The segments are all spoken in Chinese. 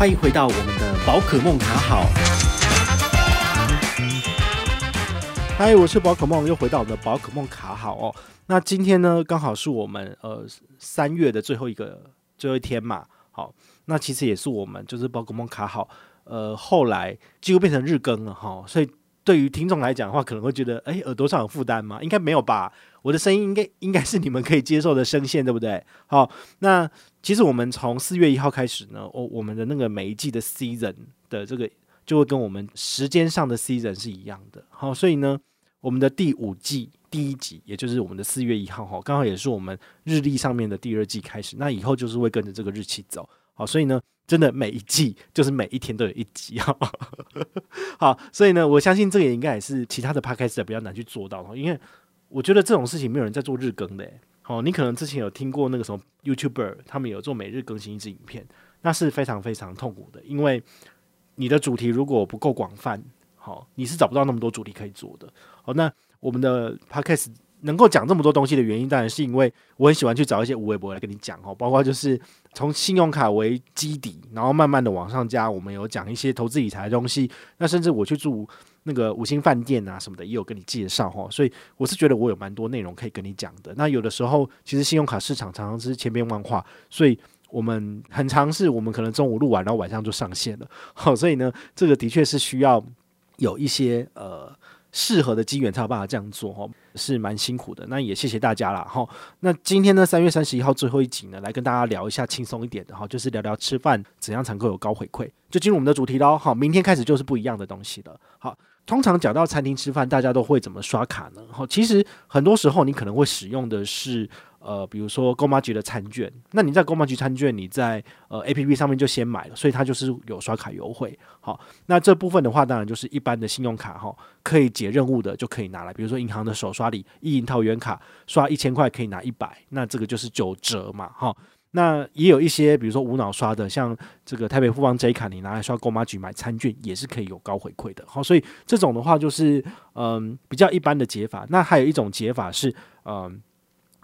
欢迎回到我们的宝可梦卡好。嗨，我是宝可梦，又回到我们的宝可梦卡好哦。那今天呢，刚好是我们呃三月的最后一个最后一天嘛。好，那其实也是我们就是宝可梦卡好，呃，后来几乎变成日更了哈。所以对于听众来讲的话，可能会觉得，哎，耳朵上有负担吗？应该没有吧。我的声音应该 应该是你们可以接受的声线，对不对？好，那其实我们从四月一号开始呢，我我们的那个每一季的 season 的这个就会跟我们时间上的 season 是一样的。好，所以呢。我们的第五季第一集，也就是我们的四月一号哈，刚好也是我们日历上面的第二季开始。那以后就是会跟着这个日期走，好，所以呢，真的每一季就是每一天都有一集哈。好，所以呢，我相信这个也应该也是其他的 podcast 比较难去做到的，因为我觉得这种事情没有人在做日更的。好，你可能之前有听过那个什么 YouTuber，他们有做每日更新一支影片，那是非常非常痛苦的，因为你的主题如果不够广泛。好，你是找不到那么多主题可以做的。好，那我们的 podcast 能够讲这么多东西的原因，当然是因为我很喜欢去找一些无微博来跟你讲哦，包括就是从信用卡为基底，然后慢慢的往上加。我们有讲一些投资理财的东西，那甚至我去住那个五星饭店啊什么的，也有跟你介绍哈。所以我是觉得我有蛮多内容可以跟你讲的。那有的时候，其实信用卡市场常常是千变万化，所以我们很常是我们可能中午录完，然后晚上就上线了。好，所以呢，这个的确是需要。有一些呃适合的机缘才有办法这样做哦，是蛮辛苦的。那也谢谢大家啦哈。那今天呢，三月三十一号最后一集呢，来跟大家聊一下轻松一点的哈，就是聊聊吃饭怎样才能够有高回馈。就进入我们的主题喽。好，明天开始就是不一样的东西了。好，通常讲到餐厅吃饭，大家都会怎么刷卡呢？好，其实很多时候你可能会使用的是。呃，比如说购麻吉的餐券，那你在购麻吉餐券，你在呃 APP 上面就先买了，所以它就是有刷卡优惠。好，那这部分的话，当然就是一般的信用卡哈，可以解任务的就可以拿来。比如说银行的手刷礼、一银套元卡，刷一千块可以拿一百，那这个就是九折嘛哈。那也有一些，比如说无脑刷的，像这个台北富邦 J 卡，你拿来刷购买局买餐券也是可以有高回馈的。好，所以这种的话就是嗯比较一般的解法。那还有一种解法是嗯。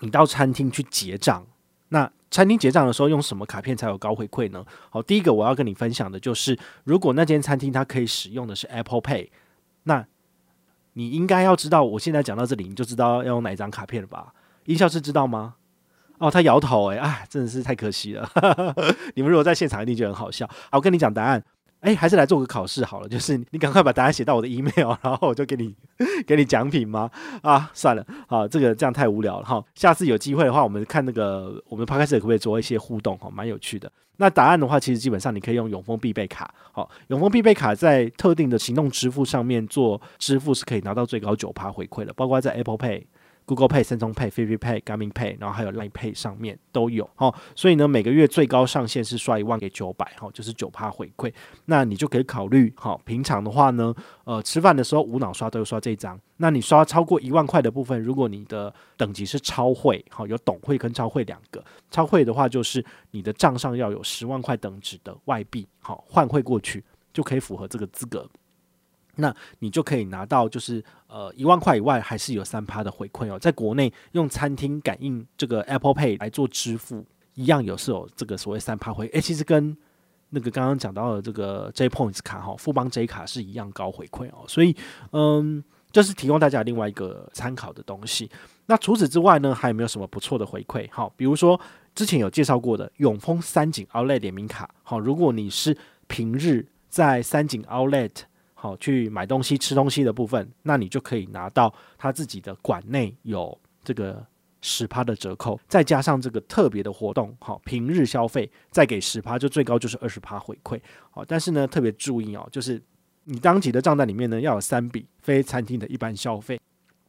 你到餐厅去结账，那餐厅结账的时候用什么卡片才有高回馈呢？好，第一个我要跟你分享的就是，如果那间餐厅它可以使用的是 Apple Pay，那你应该要知道，我现在讲到这里你就知道要用哪一张卡片了吧？音效是知道吗？哦，他摇头、欸，诶，哎，真的是太可惜了。你们如果在现场一定觉得很好笑。好，我跟你讲答案。哎，还是来做个考试好了，就是你赶快把答案写到我的 email，然后我就给你给你奖品吗？啊，算了，好，这个这样太无聊了哈。下次有机会的话，我们看那个我们 Podcast 可不可以做一些互动？哈，蛮有趣的。那答案的话，其实基本上你可以用永丰必备卡，好，永丰必备卡在特定的行动支付上面做支付是可以拿到最高九趴回馈的，包括在 Apple Pay。Google Pay、三重 Pay、飞飞 Pay、Garmin Pay，然后还有 Line Pay 上面都有哦，所以呢，每个月最高上限是刷一万给九百，哈，就是九趴回馈。那你就可以考虑，哈，平常的话呢，呃，吃饭的时候无脑刷都刷这张。那你刷超过一万块的部分，如果你的等级是超会，哈，有懂会跟超会两个，超会的话就是你的账上要有十万块等值的外币，好换汇过去就可以符合这个资格。那你就可以拿到，就是呃一万块以外，还是有三趴的回馈哦。在国内用餐厅感应这个 Apple Pay 来做支付，一样有是有这个所谓三趴回。诶，其实跟那个刚刚讲到的这个 J Points 卡哈，富邦 J 卡是一样高回馈哦。所以嗯，这是提供大家另外一个参考的东西。那除此之外呢，还有没有什么不错的回馈？好，比如说之前有介绍过的永丰三井 Outlet 联名卡，好，如果你是平日在三井 Outlet。好，去买东西、吃东西的部分，那你就可以拿到他自己的馆内有这个十趴的折扣，再加上这个特别的活动，好，平日消费再给十趴，就最高就是二十趴回馈。好，但是呢，特别注意哦，就是你当期的账单里面呢，要有三笔非餐厅的一般消费。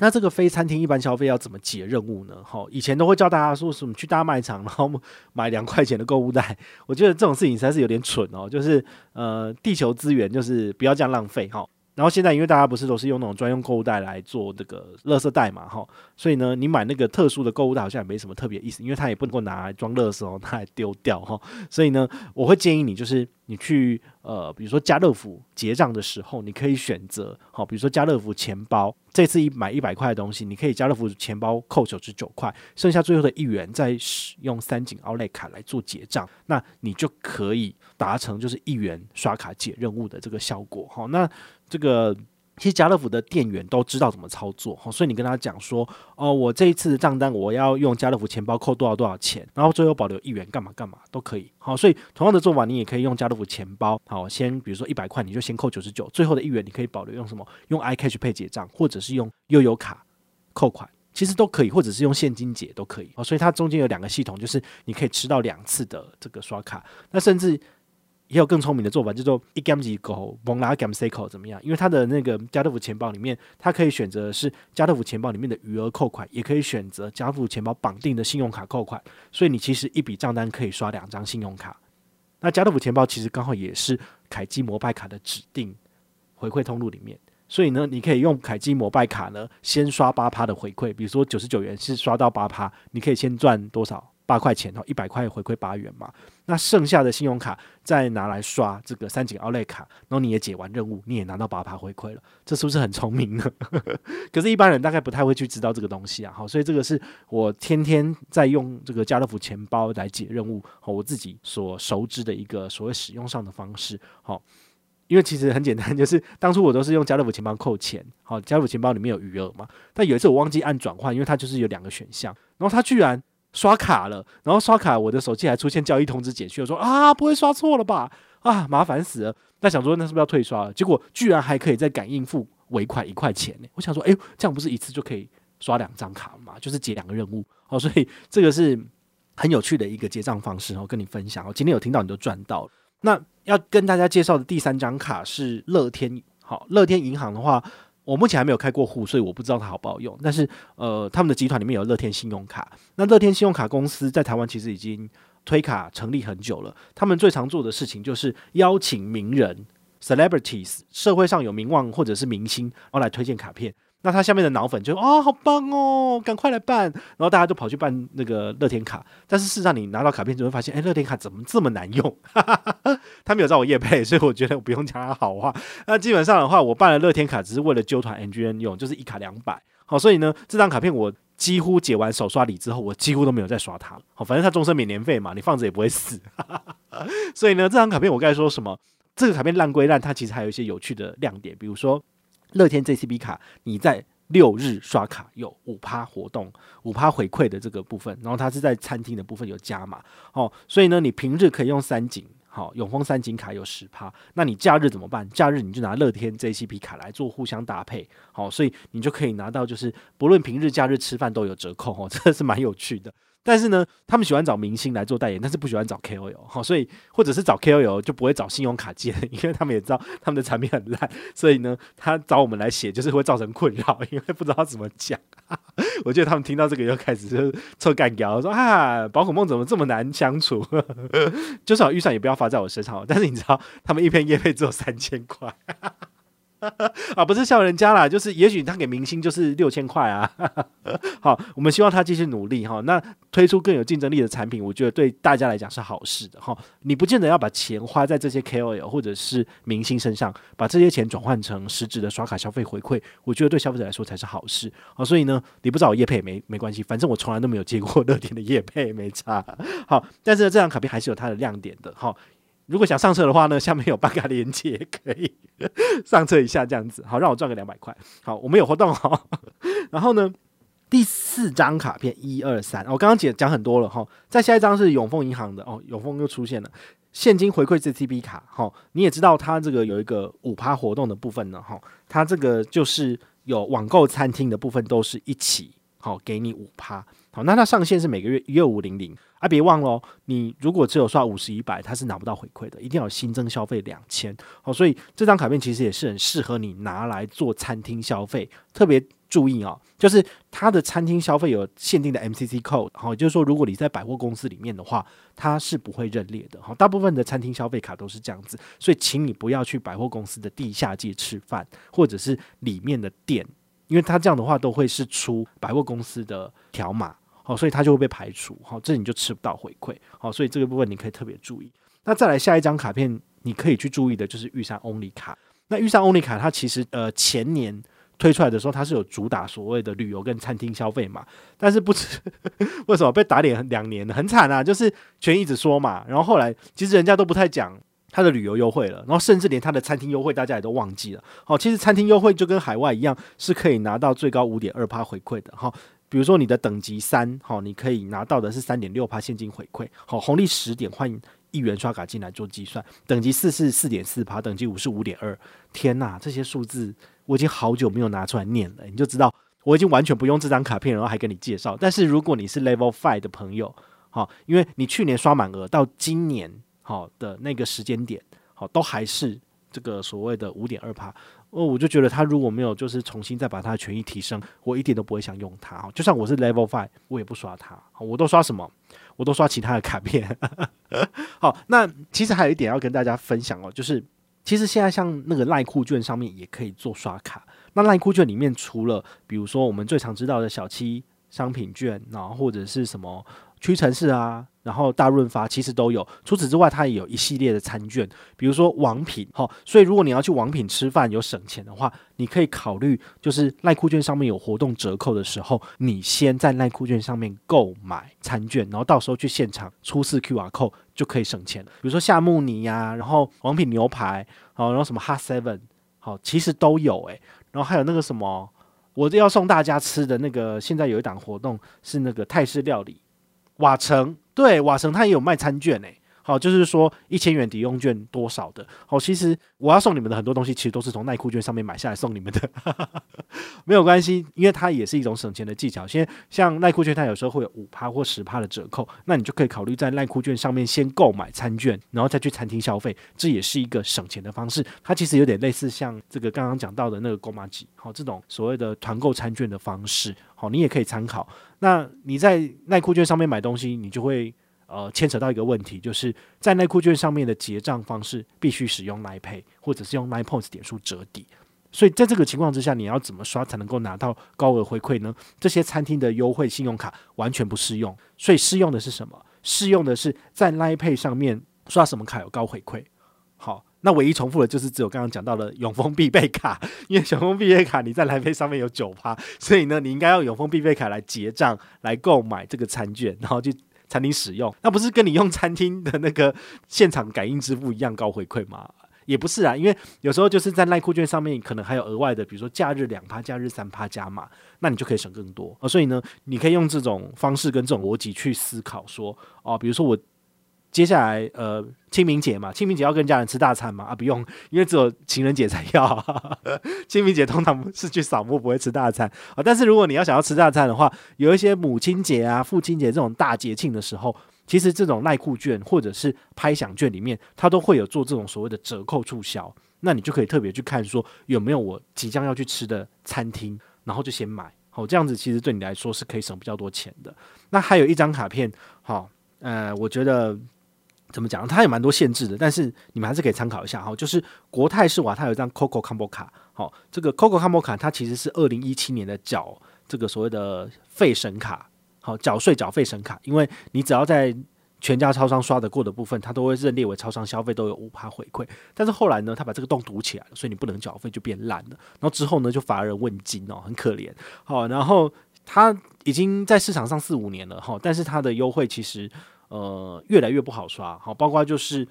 那这个非餐厅一般消费要怎么解任务呢？哈，以前都会教大家说什么去大卖场，然后买两块钱的购物袋。我觉得这种事情实在是有点蠢哦，就是呃，地球资源就是不要这样浪费哈。然后现在因为大家不是都是用那种专用购物袋来做这个垃圾袋嘛哈，所以呢，你买那个特殊的购物袋好像也没什么特别意思，因为它也不能够拿来装垃圾哦，拿来丢掉哈。所以呢，我会建议你就是你去呃，比如说家乐福结账的时候，你可以选择好，比如说家乐福钱包，这次一买一百块的东西，你可以家乐福钱包扣九十九块，剩下最后的一元再使用三井奥莱卡来做结账，那你就可以达成就是一元刷卡解任务的这个效果。哈，那这个。其实家乐福的店员都知道怎么操作，所以你跟他讲说，哦，我这一次的账单我要用家乐福钱包扣多少多少钱，然后最后保留一元干嘛干嘛都可以。好，所以同样的做法，你也可以用家乐福钱包，好，先比如说一百块，你就先扣九十九，最后的一元你可以保留用什么？用 iCash 配结账，或者是用悠游卡扣款，其实都可以，或者是用现金结都可以。哦，所以它中间有两个系统，就是你可以吃到两次的这个刷卡，那甚至。也有更聪明的做法，叫做一 gam 几口，蒙拉 gam c 口怎么样？因为它的那个家乐福钱包里面，它可以选择是家乐福钱包里面的余额扣款，也可以选择家乐福钱包绑定的信用卡扣款。所以你其实一笔账单可以刷两张信用卡。那家乐福钱包其实刚好也是凯基摩拜卡的指定回馈通路里面，所以呢，你可以用凯基摩拜卡呢，先刷八趴的回馈，比如说九十九元是刷到八趴，你可以先赚多少？八块钱哦，一百块回馈八元嘛，那剩下的信用卡再拿来刷这个三井奥莱卡，然后你也解完任务，你也拿到八趴回馈了，这是不是很聪明呢？可是，一般人大概不太会去知道这个东西啊。好，所以这个是我天天在用这个家乐福钱包来解任务，好，我自己所熟知的一个所谓使用上的方式。好，因为其实很简单，就是当初我都是用家乐福钱包扣钱，好，家乐福钱包里面有余额嘛，但有一次我忘记按转换，因为它就是有两个选项，然后它居然。刷卡了，然后刷卡，我的手机还出现交易通知简讯，我说啊，不会刷错了吧？啊，麻烦死了。那想说那是不是要退刷了？结果居然还可以再感应付尾款一块钱呢。我想说，哎呦，这样不是一次就可以刷两张卡吗？就是解两个任务哦。所以这个是很有趣的一个结账方式然后，跟你分享哦。今天有听到你都赚到了。那要跟大家介绍的第三张卡是乐天，好，乐天银行的话。我目前还没有开过户，所以我不知道它好不好用。但是，呃，他们的集团里面有乐天信用卡。那乐天信用卡公司在台湾其实已经推卡成立很久了。他们最常做的事情就是邀请名人 （celebrities）、社会上有名望或者是明星，然后来推荐卡片。那他下面的脑粉就啊、好棒哦，赶快来办！然后大家就跑去办那个乐天卡。但是事实上，你拿到卡片就会发现，哎，乐天卡怎么这么难用？他没有找我业配，所以我觉得我不用讲他好话。那基本上的话，我办了乐天卡只是为了揪团 NGN 用，就是一卡两百。好，所以呢，这张卡片我几乎解完手刷礼之后，我几乎都没有再刷它了。好，反正它终身免年费嘛，你放着也不会死。所以呢，这张卡片我该说什么？这个卡片烂归烂，它其实还有一些有趣的亮点，比如说。乐天 JCB 卡，你在六日刷卡有五趴活动，五趴回馈的这个部分，然后它是在餐厅的部分有加码哦，所以呢，你平日可以用三井好永丰三井卡有十趴，那你假日怎么办？假日你就拿乐天 JCB 卡来做互相搭配，好，所以你就可以拿到就是不论平日假日吃饭都有折扣哦，这个是蛮有趣的。但是呢，他们喜欢找明星来做代言，但是不喜欢找 KOL 好，所以或者是找 KOL 就不会找信用卡借，因为他们也知道他们的产品很烂，所以呢，他找我们来写就是会造成困扰，因为不知道怎么讲。我觉得他们听到这个又开始就臭干譙，说啊，宝可梦怎么这么难相处？就算预算也不要发在我身上，但是你知道，他们一篇业配只有三千块。啊，不是笑人家啦，就是也许他给明星就是六千块啊。好，我们希望他继续努力哈。那推出更有竞争力的产品，我觉得对大家来讲是好事的哈。你不见得要把钱花在这些 KOL 或者是明星身上，把这些钱转换成实质的刷卡消费回馈，我觉得对消费者来说才是好事。好，所以呢，你不找我业配没没关系，反正我从来都没有接过 乐天的叶配，没差。好，但是，这张卡片还是有它的亮点的哈。如果想上车的话呢，下面有办卡连接，可以 上车一下，这样子好，让我赚个两百块。好，我们有活动哈。然后呢，第四张卡片一二三，我刚刚讲讲很多了哈。再下一张是永丰银行的哦，永丰又出现了现金回馈 JCB 卡哈。你也知道它这个有一个五趴活动的部分呢哈，它这个就是有网购餐厅的部分都是一起好给你五趴。那它上限是每个月一二五零零啊，别忘了哦，你如果只有刷五十一百，它是拿不到回馈的，一定要新增消费两千。好，所以这张卡片其实也是很适合你拿来做餐厅消费。特别注意哦，就是它的餐厅消费有限定的 MCC code，好，就是说如果你在百货公司里面的话，它是不会认列的。好，大部分的餐厅消费卡都是这样子，所以请你不要去百货公司的地下街吃饭，或者是里面的店，因为它这样的话都会是出百货公司的条码。哦，所以它就会被排除。好，这你就吃不到回馈。好，所以这个部分你可以特别注意。那再来下一张卡片，你可以去注意的就是玉山 Only 卡。那玉山 Only 卡它其实呃前年推出来的时候，它是有主打所谓的旅游跟餐厅消费嘛，但是不知 为什么被打脸两年，很惨啊！就是权一直说嘛，然后后来其实人家都不太讲。它的旅游优惠了，然后甚至连它的餐厅优惠，大家也都忘记了。好，其实餐厅优惠就跟海外一样，是可以拿到最高五点二趴回馈的。哈，比如说你的等级三，好，你可以拿到的是三点六趴现金回馈。好，红利十点换一元刷卡进来做计算。等级四是四点四趴，等级五是五点二。天哪，这些数字我已经好久没有拿出来念了，你就知道我已经完全不用这张卡片，然后还跟你介绍。但是如果你是 Level Five 的朋友，好，因为你去年刷满额到今年。好的那个时间点，好都还是这个所谓的五点二趴，哦，我就觉得他如果没有就是重新再把他的权益提升，我一点都不会想用它。就算我是 Level Five，我也不刷它。我都刷什么？我都刷其他的卡片。好，那其实还有一点要跟大家分享哦，就是其实现在像那个赖酷券上面也可以做刷卡。那赖酷券里面除了比如说我们最常知道的小七商品券，然后或者是什么屈臣氏啊。然后大润发其实都有，除此之外，它也有一系列的餐券，比如说王品，哈，所以如果你要去王品吃饭有省钱的话，你可以考虑就是赖酷券上面有活动折扣的时候，你先在赖酷券上面购买餐券，然后到时候去现场出示 QR code 就可以省钱了。比如说夏慕尼呀，然后王品牛排，好，然后什么 Hot Seven，好，其实都有诶。然后还有那个什么，我要送大家吃的那个，现在有一档活动是那个泰式料理，瓦城。对，瓦城他也有卖餐券诶，好，就是说一千元抵用券多少的，好，其实我要送你们的很多东西，其实都是从耐酷券上面买下来送你们的，没有关系，因为它也是一种省钱的技巧。先像耐酷券，它有时候会有五趴或十趴的折扣，那你就可以考虑在耐酷券上面先购买餐券，然后再去餐厅消费，这也是一个省钱的方式。它其实有点类似像这个刚刚讲到的那个购麻吉，好，这种所谓的团购餐券的方式，好，你也可以参考。那你在耐酷券上面买东西，你就会呃牵扯到一个问题，就是在耐酷券上面的结账方式必须使用 Line Pay 或者是用 Line Points 点数折抵。所以在这个情况之下，你要怎么刷才能够拿到高额回馈呢？这些餐厅的优惠信用卡完全不适用。所以适用的是什么？适用的是在 Line Pay 上面刷什么卡有高回馈。好。那唯一重复的就是只有刚刚讲到的永丰必备卡，因为永丰必备卡你在来配上面有九趴，所以呢，你应该用永丰必备卡来结账来购买这个餐券，然后去餐厅使用。那不是跟你用餐厅的那个现场感应支付一样高回馈吗？也不是啊，因为有时候就是在赖酷券上面可能还有额外的，比如说假日两趴、假日三趴加码，那你就可以省更多。所以呢，你可以用这种方式跟这种逻辑去思考说，哦，比如说我。接下来，呃，清明节嘛，清明节要跟家人吃大餐嘛？啊，不用，因为只有情人节才要。清明节通常是去扫墓，不会吃大餐啊。但是如果你要想要吃大餐的话，有一些母亲节啊、父亲节这种大节庆的时候，其实这种耐酷券或者是拍享券里面，它都会有做这种所谓的折扣促销。那你就可以特别去看说有没有我即将要去吃的餐厅，然后就先买。好，这样子其实对你来说是可以省比较多钱的。那还有一张卡片，好，呃，我觉得。怎么讲？它有蛮多限制的，但是你们还是可以参考一下哈。就是国泰世华，它有一张 COCO Combo 卡，好，这个 COCO Combo 卡它其实是二零一七年的缴这个所谓的费神卡，好，缴税缴费神卡，因为你只要在全家超商刷得过的部分，它都会认列为超商消费都有五趴回馈。但是后来呢，它把这个洞堵起来了，所以你不能缴费就变烂了。然后之后呢，就乏人问津哦，很可怜。好，然后它已经在市场上四五年了哈，但是它的优惠其实。呃，越来越不好刷，好，包括就是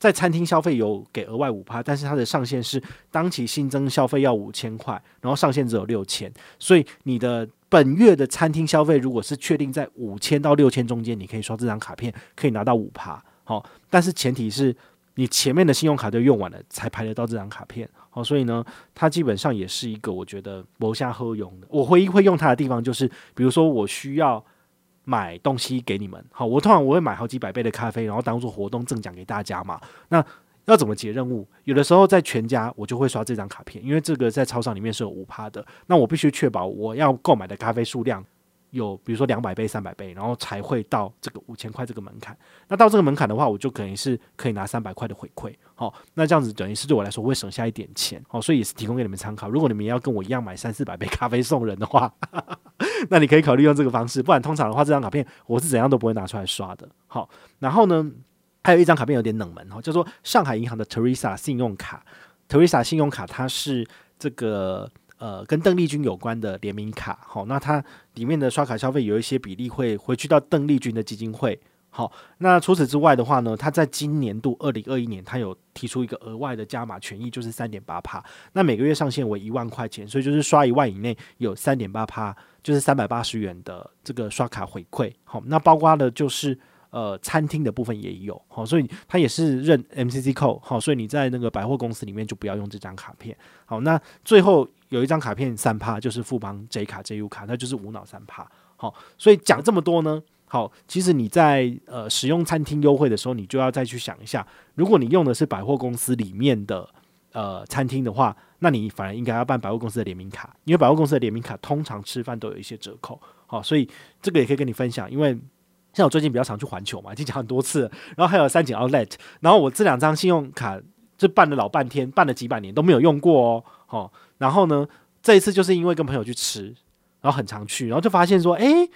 在餐厅消费有给额外五趴，但是它的上限是当期新增消费要五千块，然后上限只有六千，所以你的本月的餐厅消费如果是确定在五千到六千中间，你可以刷这张卡片，可以拿到五趴，好，但是前提是你前面的信用卡都用完了才排得到这张卡片，好，所以呢，它基本上也是一个我觉得谋下喝用的，我唯一会用它的地方就是，比如说我需要。买东西给你们，好，我通常我会买好几百杯的咖啡，然后当做活动赠奖给大家嘛。那要怎么解任务？有的时候在全家我就会刷这张卡片，因为这个在超商里面是有五趴的。那我必须确保我要购买的咖啡数量有，比如说两百杯、三百杯，然后才会到这个五千块这个门槛。那到这个门槛的话，我就可能是可以拿三百块的回馈。好，那这样子等于是对我来说会省下一点钱。好，所以也是提供给你们参考。如果你们要跟我一样买三四百杯咖啡送人的话。那你可以考虑用这个方式，不然通常的话，这张卡片我是怎样都不会拿出来刷的。好，然后呢，还有一张卡片有点冷门哦，叫做上海银行的 Teresa 信用卡。Teresa 信用卡它是这个呃跟邓丽君有关的联名卡，好，那它里面的刷卡消费有一些比例会回去到邓丽君的基金会。好，那除此之外的话呢，它在今年度二零二一年，它有提出一个额外的加码权益，就是三点八趴。那每个月上限为一万块钱，所以就是刷一万以内有三点八趴，就是三百八十元的这个刷卡回馈。好，那包括的就是呃餐厅的部分也有。好，所以它也是认 MCC 扣。好，所以你在那个百货公司里面就不要用这张卡片。好，那最后有一张卡片三趴，就是富邦 J 卡 JU 卡，那就是无脑三趴。好，所以讲这么多呢。好，其实你在呃使用餐厅优惠的时候，你就要再去想一下，如果你用的是百货公司里面的呃餐厅的话，那你反而应该要办百货公司的联名卡，因为百货公司的联名卡通常吃饭都有一些折扣。好，所以这个也可以跟你分享，因为像我最近比较常去环球嘛，已经讲很多次，然后还有三井 Outlet，然后我这两张信用卡就办了老半天，办了几百年都没有用过哦。好，然后呢，这一次就是因为跟朋友去吃，然后很常去，然后就发现说，诶。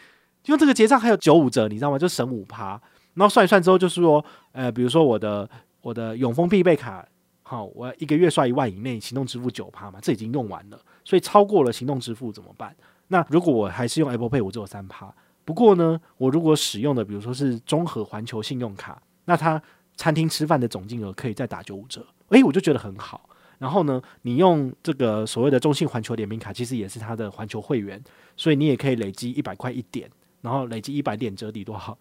因为这个结账还有九五折，你知道吗？就省五趴，然后算一算之后，就是说，呃，比如说我的我的永丰必备卡，好，我一个月刷一万以内，行动支付九趴嘛，这已经用完了，所以超过了行动支付怎么办？那如果我还是用 Apple Pay，我只有三趴。不过呢，我如果使用的比如说是中和环球信用卡，那它餐厅吃饭的总金额可以再打九五折，诶，我就觉得很好。然后呢，你用这个所谓的中信环球联名卡，其实也是它的环球会员，所以你也可以累积一百块一点。然后累积一百点折抵多少？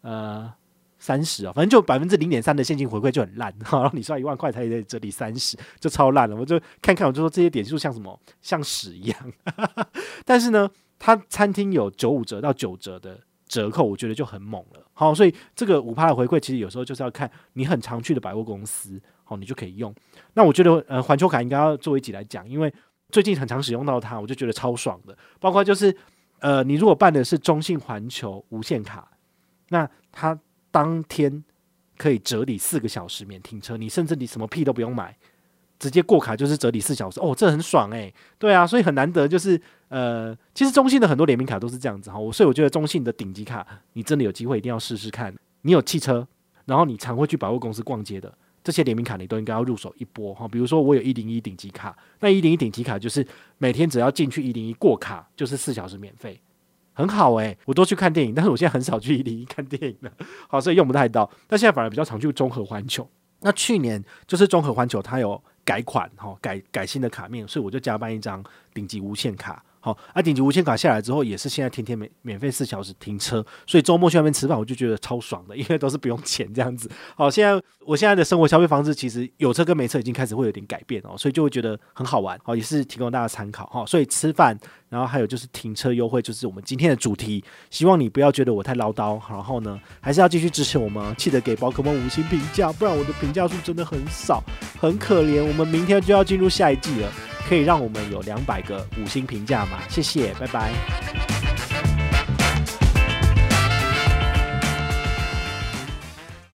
呃，三十啊，反正就百分之零点三的现金回馈就很烂。然后你刷一万块才得折抵三十，就超烂了。我就看看，我就说这些点数像什么？像屎一样。但是呢，它餐厅有九五折到九折的折扣，我觉得就很猛了。好，所以这个五趴的回馈，其实有时候就是要看你很常去的百货公司，好，你就可以用。那我觉得，呃，环球卡应该要做一集来讲，因为最近很常使用到它，我就觉得超爽的。包括就是。呃，你如果办的是中信环球无限卡，那它当天可以折抵四个小时免停车，你甚至你什么屁都不用买，直接过卡就是折抵四小时，哦，这很爽诶。对啊，所以很难得，就是呃，其实中信的很多联名卡都是这样子哈，所以我觉得中信的顶级卡，你真的有机会一定要试试看。你有汽车，然后你常会去百货公司逛街的。这些联名卡你都应该要入手一波哈，比如说我有一零一顶级卡，那一零一顶级卡就是每天只要进去一零一过卡就是四小时免费，很好诶、我都去看电影，但是我现在很少去一零一看电影了，好，所以用不太到。但现在反而比较常去中和环球。那去年就是中和环球它有改款哈，改改新的卡面，所以我就加办一张顶级无限卡。好，啊，顶级无限卡下来之后，也是现在天天免免费四小时停车，所以周末去那边吃饭，我就觉得超爽的，因为都是不用钱这样子。好，现在我现在的生活消费方式，其实有车跟没车已经开始会有点改变哦，所以就会觉得很好玩。好，也是提供大家参考哈。所以吃饭，然后还有就是停车优惠，就是我们今天的主题。希望你不要觉得我太唠叨，然后呢，还是要继续支持我们，记得给宝可梦五星评价，不然我的评价数真的很少，很可怜。我们明天就要进入下一季了。可以让我们有两百个五星评价吗？谢谢，拜拜。